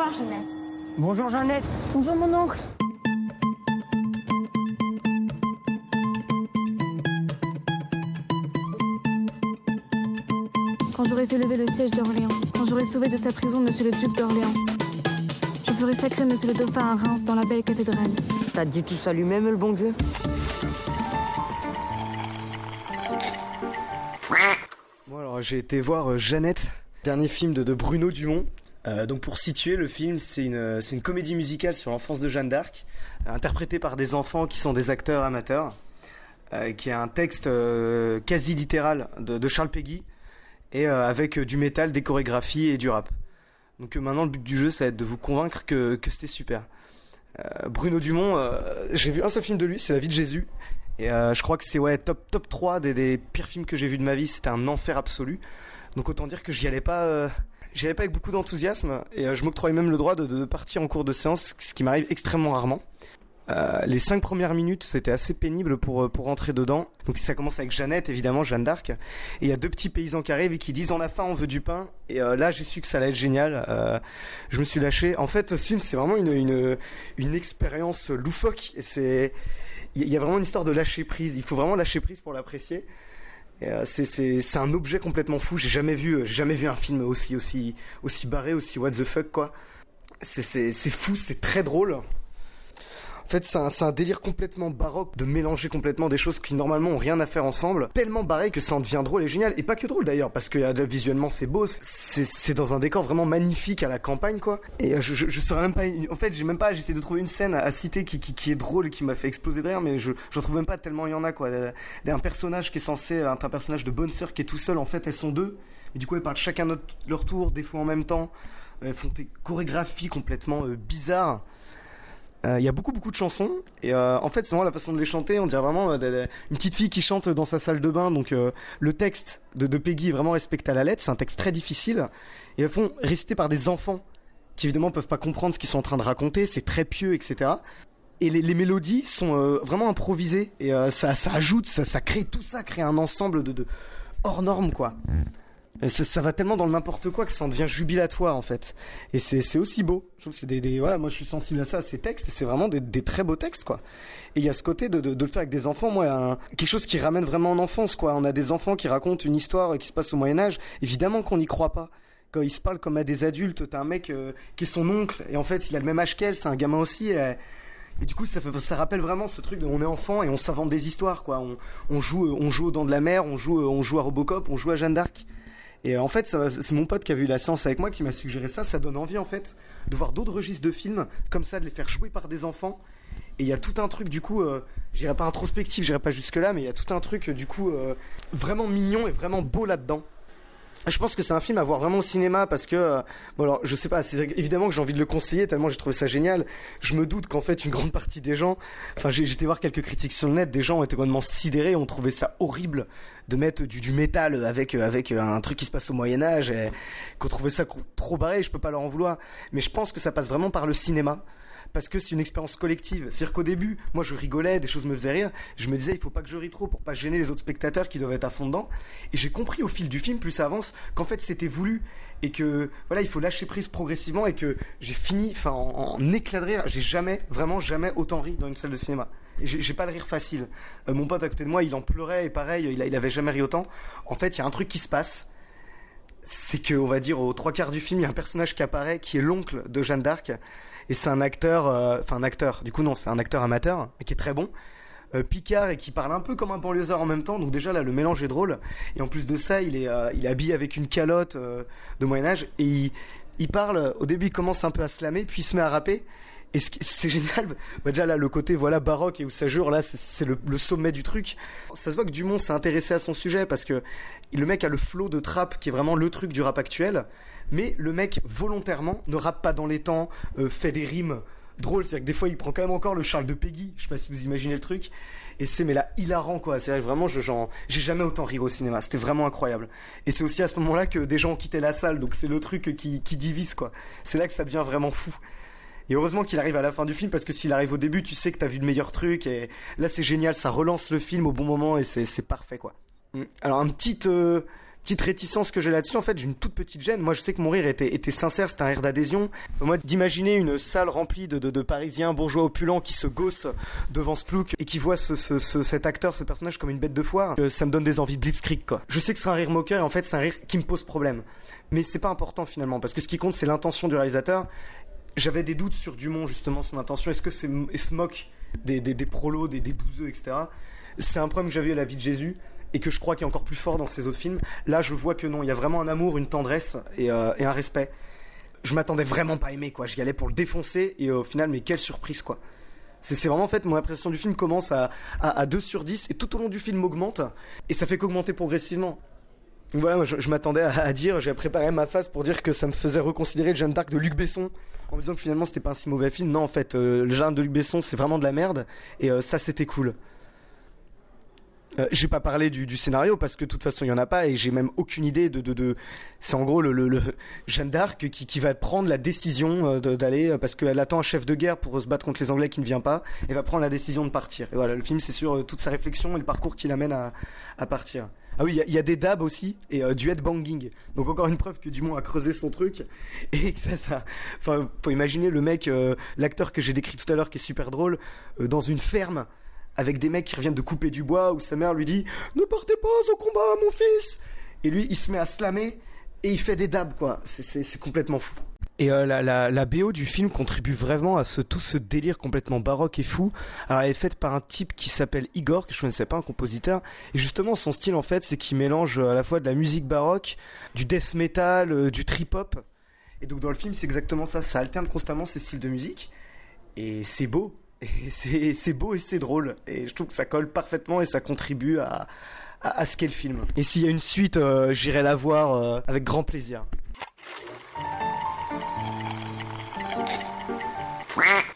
revoir, Jeannette. Bonjour Jeannette. Bonjour, mon oncle. Quand j'aurai fait lever le siège d'Orléans, quand j'aurai sauvé de sa prison Monsieur le duc d'Orléans, je ferai sacrer Monsieur le dauphin à Reims dans la belle cathédrale. T'as dit tout ça lui-même, le bon Dieu? Bon alors j'ai été voir euh, Jeannette, dernier film de, de Bruno Dumont. Euh, donc pour situer le film, c'est une, une comédie musicale sur l'enfance de Jeanne d'Arc, interprétée par des enfants qui sont des acteurs amateurs, euh, qui est un texte euh, quasi littéral de, Charles Peggy, et avec du métal, des chorégraphies et du rap. Donc maintenant le but du jeu, ça va être de vous convaincre que, que c'était super. Bruno Dumont, j'ai vu un seul film de lui, c'est La vie de Jésus. Et je crois que c'est ouais top top 3 des, des pires films que j'ai vus de ma vie. C'était un enfer absolu. Donc autant dire que j'y allais pas, j'y allais pas avec beaucoup d'enthousiasme. Et euh, je m'octroyais même le droit de, partir en cours de séance, ce qui m'arrive extrêmement rarement. Euh, les cinq premières minutes, c'était assez pénible pour euh, pour rentrer dedans. Donc ça commence avec Jeannette, évidemment, Jeanne d'Arc. Et il y a deux petits paysans qui arrivent et qui disent on a faim, on veut du pain. Et là, j'ai su que ça allait être génial. Je me suis lâché. En fait, ce film, c'est vraiment une une une expérience loufoque. Il y a vraiment une histoire de lâcher prise. Il faut vraiment lâcher prise pour l'apprécier. Euh, c'est un objet complètement fou. J'ai jamais vu euh, jamais vu un film aussi aussi aussi barré, aussi what the fuck quoi. C'est fou, c'est très drôle. En fait, c'est un, un délire complètement baroque de mélanger complètement des choses qui normalement ont rien à faire ensemble. Tellement barré que ça en devient drôle et génial. Et pas que drôle d'ailleurs, parce que euh, visuellement c'est beau. C'est, dans un décor vraiment magnifique à la campagne, quoi. Et euh, je, je, saurais même pas. En fait, j'ai même pas. J'essaie de trouver une scène à, citer qui, est drôle et qui m'a fait exploser de rire, mais je, j'en trouve même pas tellement il y en a, quoi. Euh, Un personnage qui est censé être un personnage de bonne sœur qui est tout seul, en fait, elles sont deux. Et du coup, elles parlent chacun leur tour, des fois en même temps. Elles font des chorégraphies complètement bizarres. Euh, Il y a beaucoup beaucoup de chansons. Et euh, en fait c'est vraiment la façon de les chanter. On dirait vraiment euh, une petite fille qui chante dans sa salle de bain. Donc le texte de, Peggy est vraiment respecté à la lettre. C'est un texte très difficile. Et elles font réciter par des enfants qui évidemment peuvent pas comprendre ce qu'ils sont en train de raconter. C'est très pieux etc et les, mélodies sont vraiment improvisées. Et ça, ça ajoute ça, ça crée tout ça crée un ensemble de, de hors norme quoi. Et ça, va tellement dans le n'importe quoi que ça en devient jubilatoire en fait. Et c'est aussi beau. Je trouve que c'est des, voilà, moi je suis sensible à ça, à ces textes, et c'est vraiment des, très beaux textes quoi. Et il y a ce côté de, le faire avec des enfants, moi, quelque chose qui ramène vraiment en enfance quoi. On a des enfants qui racontent une histoire qui se passe au Moyen Âge. Évidemment qu'on n'y croit pas. Quand ils se parlent comme à des adultes, t'as un mec euh, qui est son oncle et en fait il a le même âge qu'elle, c'est un gamin aussi. Et, du coup, ça, rappelle vraiment ce truc de on est enfant et on s'invente des histoires, quoi. On, joue, on aux dents de la mer, on joue à Robocop, on joue à Jeanne d'Arc. Et euh, en fait, c'est mon pote qui a vu la séance avec moi qui m'a suggéré ça. Ça donne envie, en fait, de voir d'autres registres de films comme ça, de les faire jouer par des enfants. Et il y a tout un truc, du coup, euh, j'irai pas introspectif, j'irai pas jusque là, mais il y a tout un truc, euh, du coup, euh, vraiment mignon et vraiment beau là-dedans. Je pense que c'est un film à voir vraiment au cinéma parce que euh, bon alors je sais pas c'est évidemment que j'ai envie de le conseiller tellement j'ai trouvé ça génial. Je me doute qu'en fait une grande partie des gens enfin j'ai j'étais voir quelques critiques sur le net des gens ont été complètement sidérés ont trouvé ça horrible de mettre du, métal avec euh, avec un truc qui se passe au Moyen Âge et qu'on trouvait ça trop barré, je peux pas leur en vouloir mais je pense que ça passe vraiment par le cinéma parce que c'est une expérience collective. C'est-à-dire qu'au début, moi je rigolais, des choses me faisaient rire, je me disais il faut pas que je rie trop pour pas gêner les autres spectateurs qui doivent être à fond dedans. Et j'ai compris au fil du film, plus ça avance, qu'en fait c'était voulu et que voilà il faut lâcher prise progressivement et que j'ai fini, en, éclat de rire, j'ai jamais, vraiment jamais autant ri dans une salle de cinéma. J'ai pas le rire facile. Euh, mon pote à côté de moi, il en pleurait et pareil, il, il avait jamais ri autant. En fait, il y a un truc qui se passe c'est que on va dire aux trois quarts du film, il y a un personnage qui apparaît qui est l'oncle de Jeanne d'Arc et c'est un acteur, euh, enfin un acteur. Du coup non, c'est un acteur amateur mais qui est très bon. Euh, Picard et qui parle un peu comme un banlieusard en même temps, donc déjà là le mélange est drôle. Et en plus de ça, il est, euh, il est avec une calotte de Moyen Âge et il, il parle. Au début, il commence un peu à slammer, puis il se met à rapper. Et c'est génial. Bah déjà là, le côté voilà baroque et où ça jure là, c'est- le, le sommet du truc. Ça se voit que Dumont s'est intéressé à son sujet parce que le mec a le flow de trap qui est vraiment le truc du rap actuel. Mais le mec volontairement ne rappe pas dans les temps, euh, fait des rimes drôles. C'est-à-dire que des fois il prend quand même encore le Charles de Peggy. Je sais pas si vous imaginez le truc. Et c'est mais là hilarant quoi. C'est vraiment je j'ai jamais autant ri au cinéma. C'était vraiment incroyable. Et c'est aussi à ce moment-là que des gens ont quitté la salle. Donc c'est le truc qui qui divise quoi. C'est là que ça devient vraiment fou. Et heureusement qu'il arrive à la fin du film parce que s'il arrive au début, tu sais que t'as vu le meilleur truc et là c'est génial, ça relance le film au bon moment et c'est parfait quoi. Mm. Alors un petit euh, petite réticence que j'ai là-dessus, en fait, j'ai une toute petite gêne. Moi, je sais que mon rire était, sincère, c'était un rire d'adhésion. Moi, d'imaginer une salle remplie de, Parisiens bourgeois opulents qui se gossent devant ce plouc et qui voient ce, ce, ce, cet acteur, ce personnage comme une bête de foire, euh, ça me donne des envies de blitzkrieg, quoi. Je sais que c'est un rire moqueur et en fait, c'est un rire qui me pose problème. Mais c'est pas important finalement, parce que ce qui compte, c'est l'intention du réalisateur. J'avais des doutes sur Dumont, justement, son intention. Est-ce que c'est se moque des, des, des prolos, des, des bouseux, etc. C'est un problème que j'avais à la vie de Jésus et que je crois qu'il est encore plus fort dans ses autres films. Là, je vois que non, il y a vraiment un amour, une tendresse et, euh, un respect. Je m'attendais vraiment pas à aimer, quoi. J'y allais pour le défoncer et au final, mais quelle surprise, quoi. C'est vraiment en fait mon appréciation du film commence à, à, à, 2 sur 10 et tout au long du film augmente et ça fait qu'augmenter progressivement. Je, m'attendais à, dire, j'ai préparé ma phase pour dire que ça me faisait reconsidérer le Jeanne d'Arc de Luc Besson en me disant que finalement c'était pas un si mauvais film. Non, en fait, euh, le Jeanne de Luc Besson c'est vraiment de la merde et euh, ça c'était cool. Euh, j'ai pas parlé du, scénario parce que de toute façon il y en a pas et j'ai même aucune idée de, c'est en gros le, Jeanne d'Arc qui, va prendre la décision euh, d'aller parce qu'elle attend un chef de guerre pour se battre contre les Anglais qui ne vient pas et va prendre la décision de partir. Et voilà, le film c'est sur toute sa réflexion et le parcours qui l'amène à partir. Ah oui, il y, a des dabs aussi et euh, du headbanging. Donc encore une preuve que Dumont a creusé son truc et que ça, ça. Enfin, faut imaginer le mec, euh, l'acteur que j'ai décrit tout à l'heure qui est super drôle, euh, dans une ferme avec des mecs qui reviennent de couper du bois où sa mère lui dit ne partez pas au combat mon fils et lui il se met à slammer et il fait des dabs quoi c'est complètement fou et euh, la, BO du film contribue vraiment à ce, tout ce délire complètement baroque et fou. Alors elle est faite par un type qui s'appelle Igor, que je ne connaissais pas, un compositeur. Et justement son style en fait c'est qu'il mélange à la fois de la musique baroque, du death metal, euh, du trip hop. Et donc dans le film c'est exactement ça, ça alterne constamment ces styles de musique. Et c'est beau, et c'est beau et c'est drôle. Et je trouve que ça colle parfaitement et ça contribue à, ce qu'est le film. Et s'il y a une suite, euh, j'irai la voir euh, avec grand plaisir. Quack.